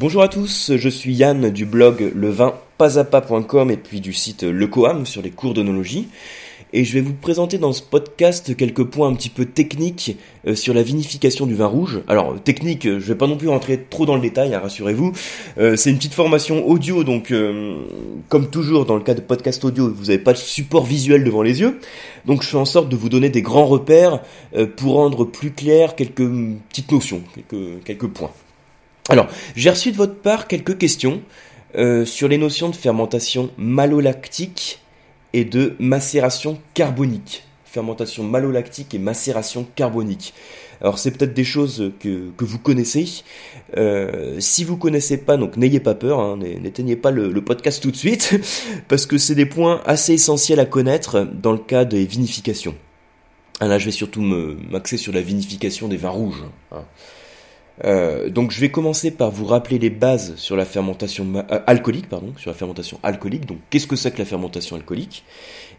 Bonjour à tous, je suis Yann du blog levinpasapa.com et puis du site Lecoam sur les cours d'onologie. Et je vais vous présenter dans ce podcast quelques points un petit peu techniques euh, sur la vinification du vin rouge. Alors technique, je vais pas non plus rentrer trop dans le détail, hein, rassurez-vous. Euh, c'est une petite formation audio, donc euh, comme toujours dans le cas de podcast audio, vous n'avez pas de support visuel devant les yeux. Donc je fais en sorte de vous donner des grands repères pour rendre plus clair quelques petites notions, quelques points. Alors, j'ai reçu de votre part quelques questions sur les notions de fermentation malolactique et de macération carbonique. Fermentation malolactique et macération carbonique. Alors c'est peut-être des choses que, que vous connaissez. Euh, si vous connaissez pas, donc n'ayez pas peur, hein, n'éteignez pas le, le, podcast tout de suite, parce que c'est des points assez essentiels à connaître dans le cas des vinifications. Ah, là, je vais surtout m'axer sur la vinification des vins rouges. Hein. Euh, donc je vais commencer par vous rappeler les bases sur la fermentation euh, alcoolique, pardon, sur la fermentation alcoolique. Donc qu'est-ce que c'est que la fermentation alcoolique?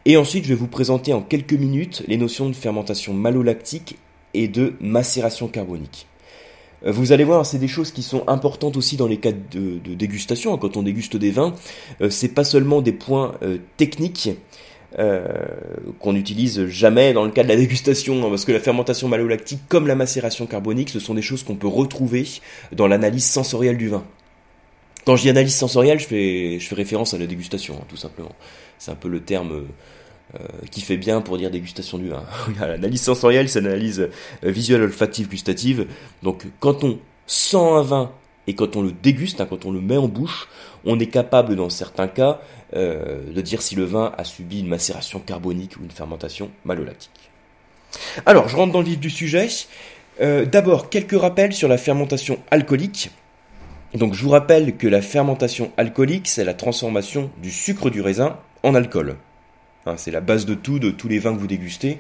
Et ensuite je vais vous présenter en quelques minutes les notions de fermentation malolactique et de macération carbonique. Euh, vous allez voir, c'est des choses qui sont importantes aussi dans les cas de, de dégustation. Quand on déguste des vins, c'est pas seulement des points techniques euh, qu'on n'utilise jamais dans le cas de la dégustation, hein, parce que la fermentation malolactique, comme la macération carbonique, ce sont des choses qu'on peut retrouver dans l'analyse sensorielle du vin. Quand je dis analyse sensorielle, je fais, référence à la dégustation, hein, tout simplement. C'est un peu le terme euh, qui fait bien pour dire dégustation du vin. L'analyse sensorielle, c'est l'analyse euh, visuelle, olfactive, gustative. Donc quand on sent un vin et quand on le déguste, hein, quand on le met en bouche, on est capable dans certains cas euh, de dire si le vin a subi une macération carbonique ou une fermentation malolactique. Alors, je rentre dans le vif du sujet. Euh, d'abord, quelques rappels sur la fermentation alcoolique. Donc, je vous rappelle que la fermentation alcoolique, c'est la transformation du sucre du raisin en alcool. Hein, c'est la base de tout, de tous les vins que vous dégustez.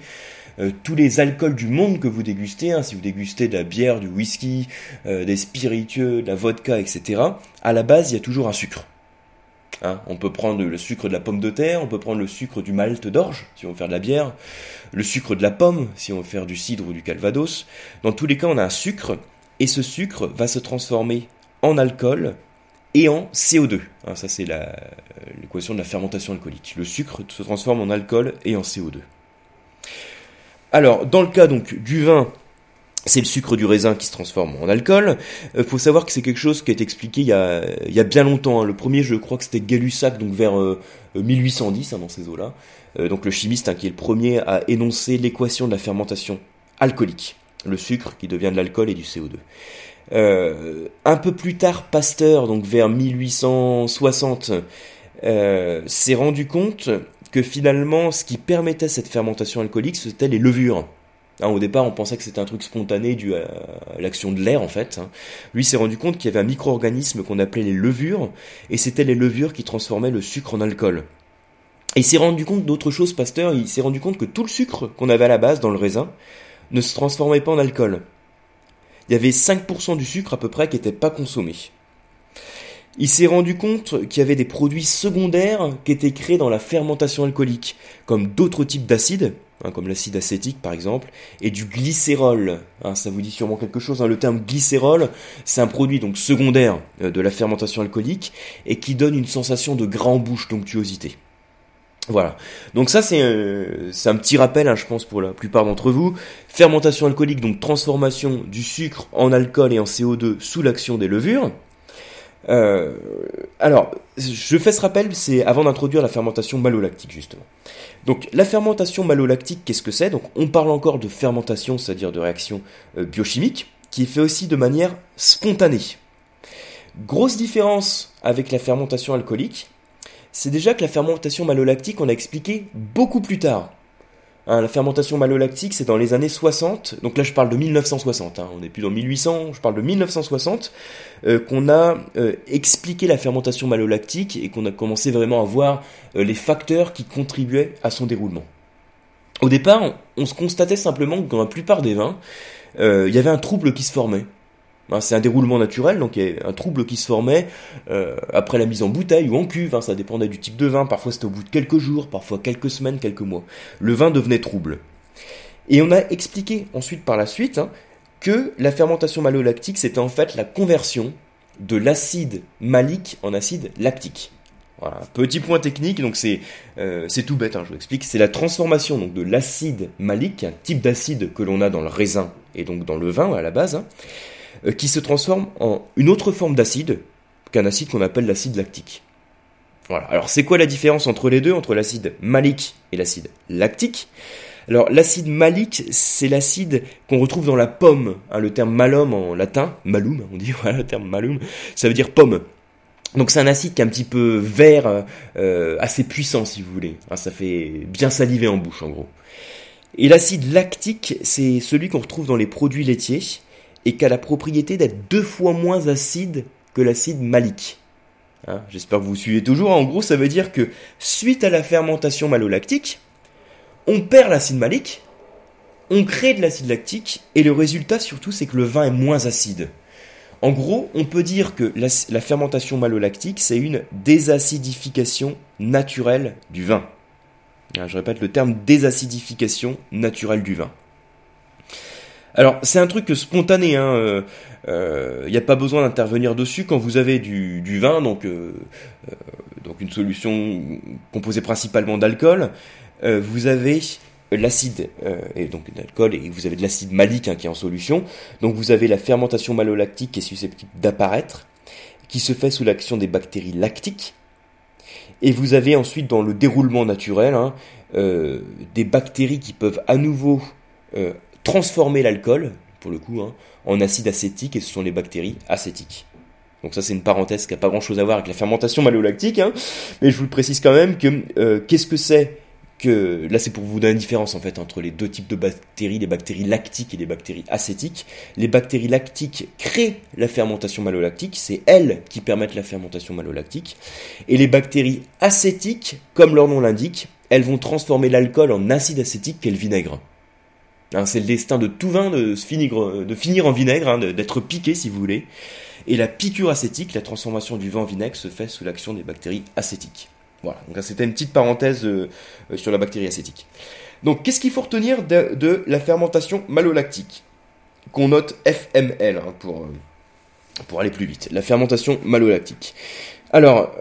Euh, tous les alcools du monde que vous dégustez, hein, si vous dégustez de la bière, du whisky, des spiritueux, de la vodka, etc., à la base, il y a toujours un sucre. Hein. on peut prendre le sucre de la pomme de terre, on peut prendre le sucre du malt d'orge, si on veut faire de la bière, le sucre de la pomme, si on veut faire du cidre ou du calvados. Dans tous les cas, on a un sucre, et ce sucre va se transformer en alcool et en CO2. Hein, ça, c'est l'équation de la fermentation alcoolique. Le sucre se transforme en alcool et en CO2. Alors, dans le cas donc du vin c'est le sucre du raisin qui se transforme en alcool. Il euh, faut savoir que c'est quelque chose qui a été expliqué il y a, bien longtemps. Hein. Le premier, je crois que c'était Gay-Lussac, donc vers 1810 euh, hein, dans ces eaux-là. Euh, donc le chimiste hein, qui est le premier à énoncer l'équation de la fermentation alcoolique. Le sucre qui devient de l'alcool et du CO2. un peu plus tard, Pasteur, donc vers 1860, s'est rendu compte que finalement, ce qui permettait cette fermentation alcoolique, c'était les levures. Hein, au départ, on pensait que c'était un truc spontané dû à, l'action de l'air, en fait. Hein. Lui s'est rendu compte qu'il y avait un micro-organisme qu'on appelait les levures, et c'était les levures qui transformaient le sucre en alcool. Il s'est rendu compte d'autre chose, Pasteur, il s'est rendu compte que tout le sucre qu'on avait à la base dans le raisin ne se transformait pas en alcool. Il y avait 5% du sucre à peu près qui n'était pas consommé. Il s'est rendu compte qu'il y avait des produits secondaires qui étaient créés dans la fermentation alcoolique, comme d'autres types d'acides, Hein, comme l'acide acétique par exemple, et du glycérol. Hein, ça vous dit sûrement quelque chose. Hein. Le terme glycérol, c'est un produit donc secondaire euh, de la fermentation alcoolique et qui donne une sensation de gras en bouche, d'onctuosité. Voilà. Donc ça c'est euh, un petit rappel, je pense pour la plupart d'entre vous. Fermentation alcoolique, donc transformation du sucre en alcool et en CO2 sous l'action des levures. Euh, alors, je fais ce rappel, c'est avant d'introduire la fermentation malolactique justement. Donc la fermentation malolactique, qu'est-ce que c'est? Donc on parle encore de fermentation, c'est-à-dire de réaction euh, biochimique, qui est fait aussi de manière spontanée. Grosse différence avec la fermentation alcoolique, c'est déjà que la fermentation malolactique, on a expliqué beaucoup plus tard. Hein, la fermentation malolactique, c'est dans les années 60, donc là je parle de 1960, hein, on n'est plus dans 1800, je parle de 1960, euh, qu'on a euh, expliqué la fermentation malolactique et qu'on a commencé vraiment à voir euh, les facteurs qui contribuaient à son déroulement. Au départ, on, se constatait simplement que dans la plupart des vins, il y avait un trouble qui se formait. Hein, c'est un déroulement naturel, donc il y a un trouble qui se formait euh, après la mise en bouteille ou en cuve, hein, ça dépendait du type de vin, parfois c'était au bout de quelques jours, parfois quelques semaines, quelques mois. Le vin devenait trouble. Et on a expliqué ensuite par la suite hein, que la fermentation malolactique c'était en fait la conversion de l'acide malique en acide lactique. Voilà, petit point technique, donc c'est euh, tout bête, hein, je vous explique. C'est la transformation donc de l'acide malique, un type d'acide que l'on a dans le raisin et donc dans le vin à la base, qui se transforme en une autre forme d'acide qu'un acide qu'on appelle l'acide lactique. Voilà. Alors c'est quoi la différence entre les deux, entre l'acide malique et l'acide lactique? Alors l'acide malique, c'est l'acide qu'on retrouve dans la pomme. Hein, le terme malum en latin, malum, on dit voilà le terme malum, ça veut dire pomme. Donc c'est un acide qui est un petit peu vert, euh, assez puissant si vous voulez. Hein, ça fait bien saliver en bouche en gros. Et l'acide lactique, c'est celui qu'on retrouve dans les produits laitiers et qui a la propriété d'être deux fois moins acide que l'acide malique. Hein, j'espère que vous suivez toujours. En gros, ça veut dire que suite à la fermentation malolactique, on perd l'acide malique, on crée de l'acide lactique, et le résultat surtout, c'est que le vin est moins acide. En gros, on peut dire que la, fermentation malolactique, c'est une désacidification naturelle du vin. Ah, je répète le terme désacidification naturelle du vin. Alors, c'est un truc spontané, hein. Euh, il euh, n'y a pas besoin d'intervenir dessus quand vous avez du, vin, donc, euh, donc une solution composée principalement d'alcool. vous avez l'acide et donc d'alcool et vous avez de l'acide malique hein, qui est en solution. Donc vous avez la fermentation malolactique qui est susceptible d'apparaître, qui se fait sous l'action des bactéries lactiques. Et vous avez ensuite dans le déroulement naturel hein, des bactéries qui peuvent à nouveau transformer l'alcool, pour le coup, hein, en acide acétique, et ce sont les bactéries acétiques. Donc ça c'est une parenthèse qui n'a pas grand chose à voir avec la fermentation malolactique, hein, mais je vous le précise quand même que euh, qu'est-ce que c'est que là c'est pour vous donner la différence en fait entre les deux types de bactéries, les bactéries lactiques et les bactéries acétiques. Les bactéries lactiques créent la fermentation malolactique, c'est elles qui permettent la fermentation malolactique, et les bactéries acétiques, comme leur nom l'indique, elles vont transformer l'alcool en acide acétique qu'est le vinaigre. Hein, c'est le destin de tout vin de, finir, de finir en vinaigre, hein, d'être piqué si vous voulez. Et la piqûre acétique, la transformation du vin en vinaigre, se fait sous l'action des bactéries acétiques. Voilà, donc c'était une petite parenthèse euh, euh, sur la bactérie acétique. Donc qu'est-ce qu'il faut retenir de, la fermentation malolactique Qu'on note FML hein, pour, euh, pour aller plus vite. La fermentation malolactique. Alors,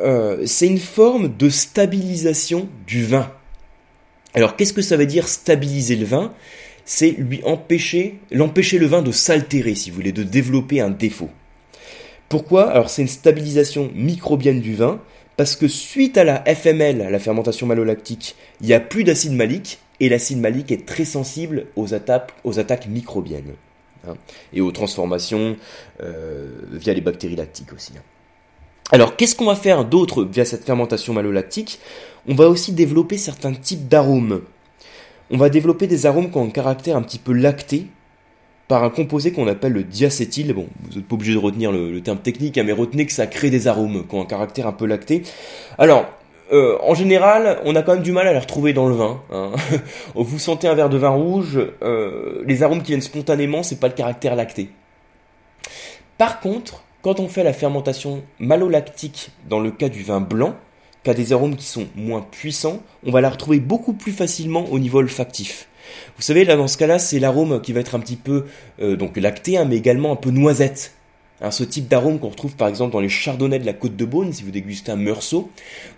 c'est une forme de stabilisation du vin. Alors qu'est-ce que ça veut dire stabiliser le vin? C'est lui empêcher, l'empêcher le vin de s'altérer, si vous voulez, de développer un défaut. Pourquoi? Alors c'est une stabilisation microbienne du vin, parce que suite à la FML, la fermentation malolactique, il n'y a plus d'acide malique, et l'acide malique est très sensible aux attaques, microbiennes, hein, et aux transformations euh, via les bactéries lactiques aussi. Hein. Alors qu'est-ce qu'on va faire d'autre via cette fermentation malolactique? On va aussi développer certains types d'arômes on va développer des arômes qui ont un caractère un petit peu lacté par un composé qu'on appelle le diacétyl. Bon, vous n'êtes pas obligé de retenir le, terme technique, hein, mais retenez que ça crée des arômes qui ont un caractère un peu lacté. Alors, euh, en général, on a quand même du mal à les retrouver dans le vin. Hein. vous sentez un verre de vin rouge, euh, les arômes qui viennent spontanément, c'est pas le caractère lacté. Par contre, quand on fait la fermentation malolactique dans le cas du vin blanc, qu'à des arômes qui sont moins puissants, on va la retrouver beaucoup plus facilement au niveau olfactif. Vous savez, là dans ce cas-là, c'est l'arôme qui va être un petit peu euh, donc lacté, hein, mais également un peu noisette. Ce type d'arôme qu'on retrouve par exemple dans les chardonnays de la côte de Beaune, si vous dégustez un meursault,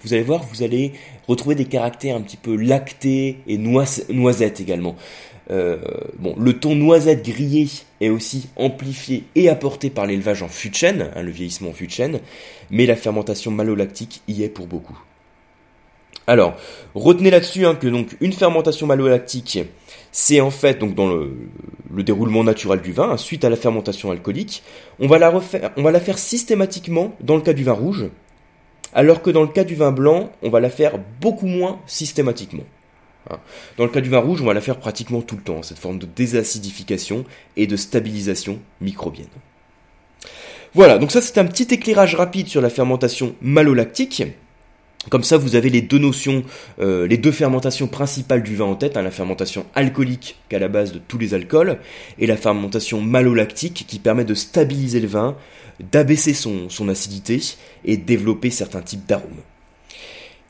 vous allez voir, vous allez retrouver des caractères un petit peu lactés et noisettes également. Euh, bon, le ton noisette grillé est aussi amplifié et apporté par l'élevage en fût chêne, hein, le vieillissement en fût chêne, mais la fermentation malolactique y est pour beaucoup. Alors, retenez là-dessus hein, que donc une fermentation malolactique, c'est en fait donc dans le, déroulement naturel du vin, suite à la fermentation alcoolique, on va la refaire, on va la faire systématiquement dans le cas du vin rouge, alors que dans le cas du vin blanc, on va la faire beaucoup moins systématiquement. Hein. Dans le cas du vin rouge, on va la faire pratiquement tout le temps, cette forme de désacidification et de stabilisation microbienne. Voilà, donc ça c'est un petit éclairage rapide sur la fermentation malolactique. Comme ça, vous avez les deux notions, euh, les deux fermentations principales du vin en tête, hein, la fermentation alcoolique qui est à la base de tous les alcools, et la fermentation malolactique qui permet de stabiliser le vin, d'abaisser son, son acidité et développer certains types d'arômes.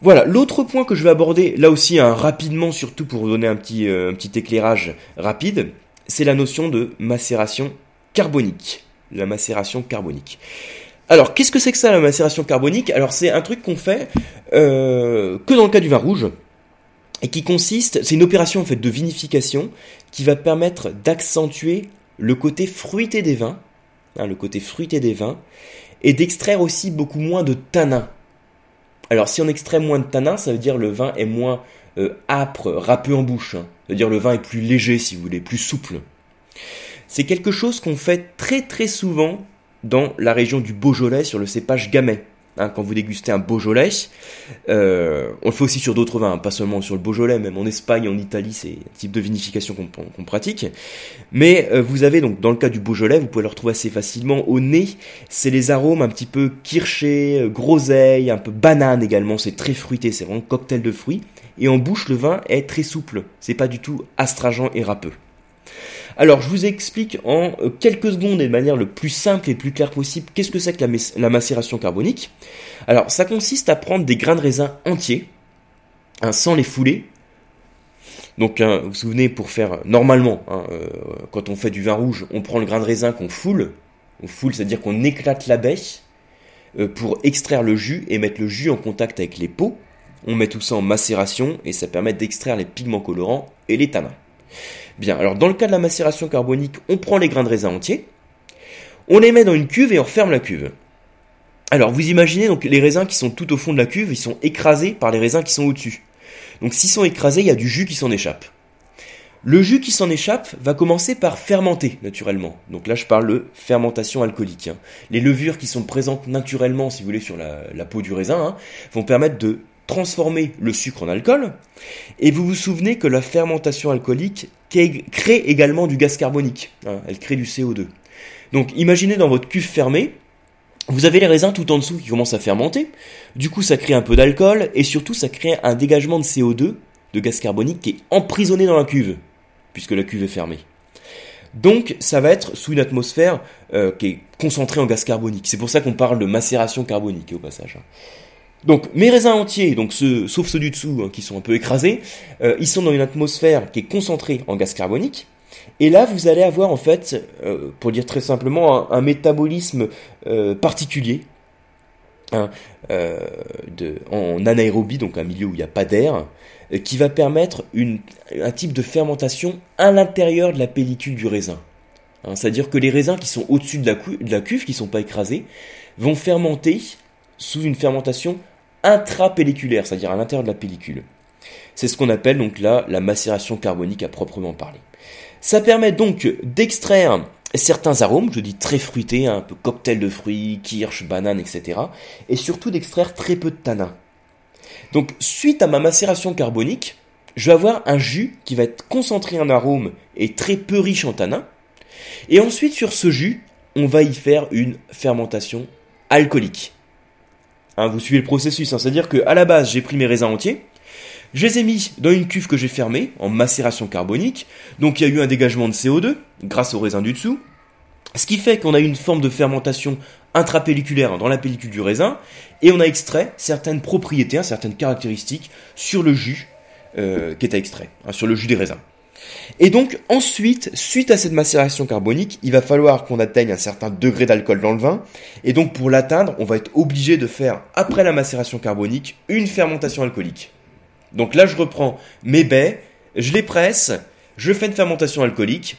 Voilà, l'autre point que je vais aborder, là aussi hein, rapidement, surtout pour donner un petit, euh, un petit éclairage rapide, c'est la notion de macération carbonique. La macération carbonique. Alors, qu'est-ce que c'est que ça la macération carbonique? Alors, c'est un truc qu'on fait euh, que dans le cas du vin rouge et qui consiste, c'est une opération en fait de vinification qui va permettre d'accentuer le côté fruité des vins, hein, le côté fruité des vins, et d'extraire aussi beaucoup moins de tanins. Alors si on extrait moins de tanins, ça veut dire le vin est moins euh, âpre, râpeux en bouche. Hein. Ça veut dire le vin est plus léger si vous voulez, plus souple. C'est quelque chose qu'on fait très très souvent dans la région du Beaujolais sur le cépage Gamay. Hein, quand vous dégustez un Beaujolais, euh, on le fait aussi sur d'autres vins, hein, pas seulement sur le Beaujolais, même en Espagne, en Italie, c'est un type de vinification qu'on pratique. Mais euh, vous avez donc, dans le cas du Beaujolais, vous pouvez le retrouver assez facilement au nez, c'est les arômes un petit peu kirché, euh, groseille, un peu banane également, c'est très fruité, c'est vraiment cocktail de fruits. Et en bouche, le vin est très souple, c'est pas du tout astringent et râpeux. Alors, je vous explique en euh, quelques secondes et de manière le plus simple et le plus claire possible qu'est-ce que c'est que la, macération carbonique. Alors, ça consiste à prendre des grains de raisin entiers, hein, sans les fouler. Donc, hein, vous vous souvenez, pour faire normalement, hein, euh, quand on fait du vin rouge, on prend le grain de raisin qu'on foule. On foule, c'est-à-dire qu'on éclate la baie euh, pour extraire le jus et mettre le jus en contact avec les peaux. On met tout ça en macération et ça permet d'extraire les pigments colorants et les tanins. Bien, alors dans le cas de la macération carbonique, on prend les grains de raisin entiers, on les met dans une cuve et on referme la cuve. Alors vous imaginez donc les raisins qui sont tout au fond de la cuve, ils sont écrasés par les raisins qui sont au-dessus. Donc s'ils sont écrasés, il y a du jus qui s'en échappe. Le jus qui s'en échappe va commencer par fermenter naturellement. Donc là je parle de fermentation alcoolique. Hein. Les levures qui sont présentes naturellement, si vous voulez, sur la, peau du raisin, hein, vont permettre de transformer le sucre en alcool. Et vous vous souvenez que la fermentation alcoolique crée également du gaz carbonique. Hein, elle crée du CO2. Donc imaginez dans votre cuve fermée, vous avez les raisins tout en dessous qui commencent à fermenter. Du coup, ça crée un peu d'alcool et surtout, ça crée un dégagement de CO2, de gaz carbonique, qui est emprisonné dans la cuve, puisque la cuve est fermée. Donc, ça va être sous une atmosphère euh, qui est concentrée en gaz carbonique. C'est pour ça qu'on parle de macération carbonique au passage. Donc mes raisins entiers, donc ceux, sauf ceux du dessous hein, qui sont un peu écrasés, euh, ils sont dans une atmosphère qui est concentrée en gaz carbonique. Et là, vous allez avoir en fait, euh, pour dire très simplement, un, métabolisme euh, particulier hein, en anaérobie, donc un milieu où il n'y a pas d'air, qui va permettre un type de fermentation à l'intérieur de la pellicule du raisin. Hein, c'est-à-dire que les raisins qui sont au-dessus de de la cuve, qui ne sont pas écrasés, vont fermenter sous une fermentation intrapelliculaire, c'est-à-dire à, l'intérieur de la pellicule. C'est ce qu'on appelle donc là la macération carbonique à proprement parler. Ça permet donc d'extraire certains arômes, je dis très fruités, un peu cocktail de fruits, kirsch, banane, etc. Et surtout d'extraire très peu de tanins. Donc suite à ma macération carbonique, je vais avoir un jus qui va être concentré en arômes et très peu riche en tanins. Et ensuite sur ce jus, on va y faire une fermentation alcoolique. Hein, vous suivez le processus, hein. c'est-à-dire qu'à la base, j'ai pris mes raisins entiers, je les ai mis dans une cuve que j'ai fermée, en macération carbonique, donc il y a eu un dégagement de CO2, grâce aux raisins du dessous, ce qui fait qu'on a eu une forme de fermentation intrapelliculaire dans la pellicule du raisin, et on a extrait certaines propriétés, hein, certaines caractéristiques sur le jus euh, qui est extrait, sur le jus des raisins. Et donc ensuite, suite à cette macération carbonique, il va falloir qu'on atteigne un certain degré d'alcool dans le vin. Et donc pour l'atteindre, on va être obligé de faire, après la macération carbonique, une fermentation alcoolique. Donc là, je reprends mes baies, je les presse, je fais une fermentation alcoolique,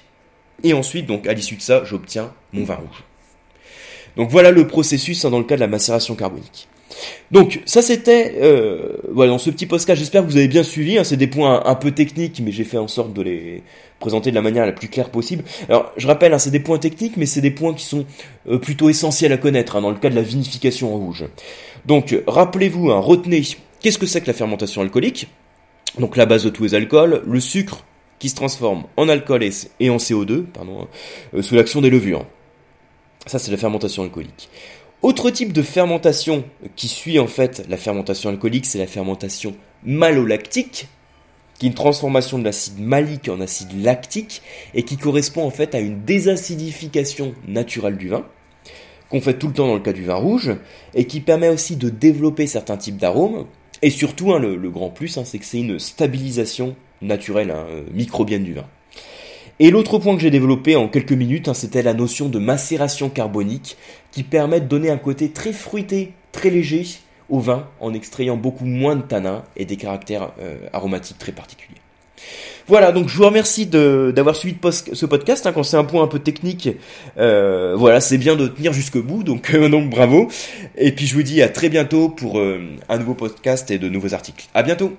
et ensuite, donc à l'issue de ça, j'obtiens mon vin rouge. Donc voilà le processus hein, dans le cas de la macération carbonique. Donc ça c'était euh, voilà dans ce petit podcast. J'espère que vous avez bien suivi. Hein, c'est des points un, peu techniques, mais j'ai fait en sorte de les présenter de la manière la plus claire possible. Alors je rappelle, hein, c'est des points techniques, mais c'est des points qui sont euh, plutôt essentiels à connaître hein, dans le cas de la vinification en rouge. Donc rappelez-vous, retenez qu'est-ce que c'est que la fermentation alcoolique? Donc la base de tous les alcools, le sucre qui se transforme en alcool et en CO2, pardon, euh, sous l'action des levures. Ça c'est la fermentation alcoolique. Autre type de fermentation qui suit en fait la fermentation alcoolique, c'est la fermentation malolactique, qui est une transformation de l'acide malique en acide lactique et qui correspond en fait à une désacidification naturelle du vin, qu'on fait tout le temps dans le cas du vin rouge, et qui permet aussi de développer certains types d'arômes, et surtout hein, le, grand plus, hein, c'est que c'est une stabilisation naturelle hein, euh, microbienne du vin. Et l'autre point que j'ai développé en quelques minutes, hein, c'était la notion de macération carbonique qui permet de donner un côté très fruité, très léger au vin en extrayant beaucoup moins de tanins et des caractères euh, aromatiques très particuliers. Voilà, donc je vous remercie d'avoir suivi ce podcast. Hein, quand c'est un point un peu technique, euh, voilà, c'est bien de tenir jusqu'au bout, donc, euh, donc bravo. Et puis je vous dis à très bientôt pour un nouveau podcast et de nouveaux articles. À bientôt